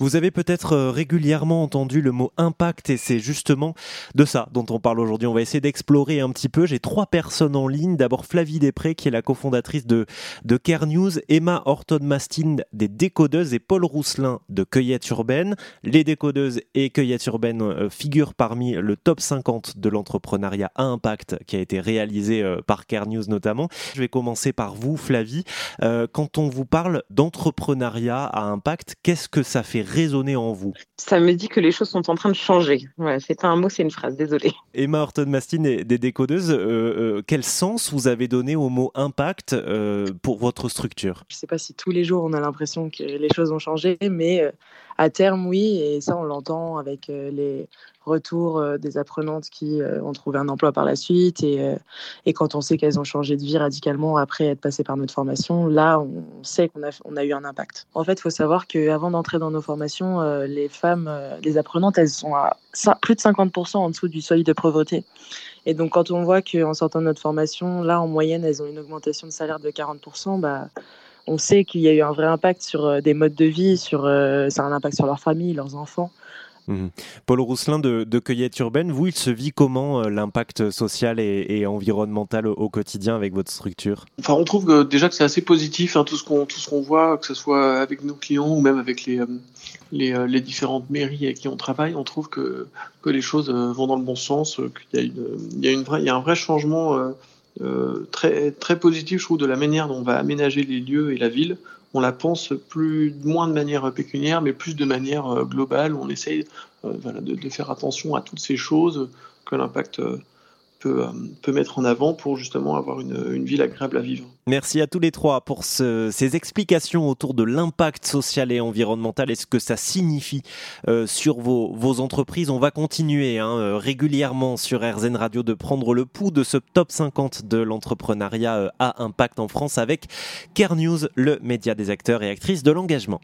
Vous avez peut-être euh, régulièrement entendu le mot impact et c'est justement de ça dont on parle aujourd'hui. On va essayer d'explorer un petit peu. J'ai trois personnes en ligne. D'abord Flavie Després qui est la cofondatrice de, de Care News, Emma Horton-Mastin des Décodeuses et Paul Rousselin de Cueillette Urbaine. Les Décodeuses et Cueillette Urbaine euh, figurent parmi le top 50 de l'entrepreneuriat à impact qui a été réalisé euh, par Care News notamment. Je vais commencer par vous Flavie. Quand on vous parle d'entrepreneuriat à impact, qu'est-ce que ça fait résonner en vous Ça me dit que les choses sont en train de changer. Voilà, c'est pas un mot, c'est une phrase, désolé. Emma Horton-Mastin des Décodeuses, euh, euh, quel sens vous avez donné au mot impact euh, pour votre structure? Je ne sais pas si tous les jours on a l'impression que les choses ont changé, mais à terme, oui, et ça on l'entend avec les retours des apprenantes qui ont trouvé un emploi par la suite et, et quand on sait qu'elles ont changé de vie radicalement après être passées par notre formation, là on sait qu'on a, on a eu un impact. En fait, il faut savoir qu'avant d'entrer dans nos formations, les femmes, les apprenantes, elles sont à plus de 50% en dessous du seuil de pauvreté. Et donc, quand on voit qu'en sortant de notre formation, là, en moyenne, elles ont une augmentation de salaire de 40%, bah, on sait qu'il y a eu un vrai impact sur euh, des modes de vie, sur, euh, ça a un impact sur leur famille, leurs enfants. Mmh. Paul Rousselin de, Cueillette Urbaine, vous, il se vit comment euh, l'impact social et, environnemental au, quotidien avec votre structure? Enfin, on trouve déjà que c'est assez positif, hein, tout ce qu'on tout voit, que ce soit avec nos clients ou même avec les, euh, euh, les, différentes mairies avec qui on travaille, on trouve que, que les choses vont dans le bon sens, qu'il y a, il y a, y a un vrai changement très, très positif, je trouve, de la manière dont on va aménager les lieux et la ville on la pense plus moins de manière pécuniaire, mais plus de manière euh, globale. On essaye euh, de, faire attention à toutes ces choses que l'impact euh, peut, peut, mettre en avant pour justement avoir une, une, ville agréable à vivre. Merci à tous les trois pour ces explications autour de l'impact social et environnemental et ce que ça signifie sur vos, vos, entreprises. On va continuer hein, régulièrement sur RZN Radio de prendre le pouls de ce top 50 de l'entrepreneuriat à impact en France avec Care News, le média des acteurs et actrices de l'engagement.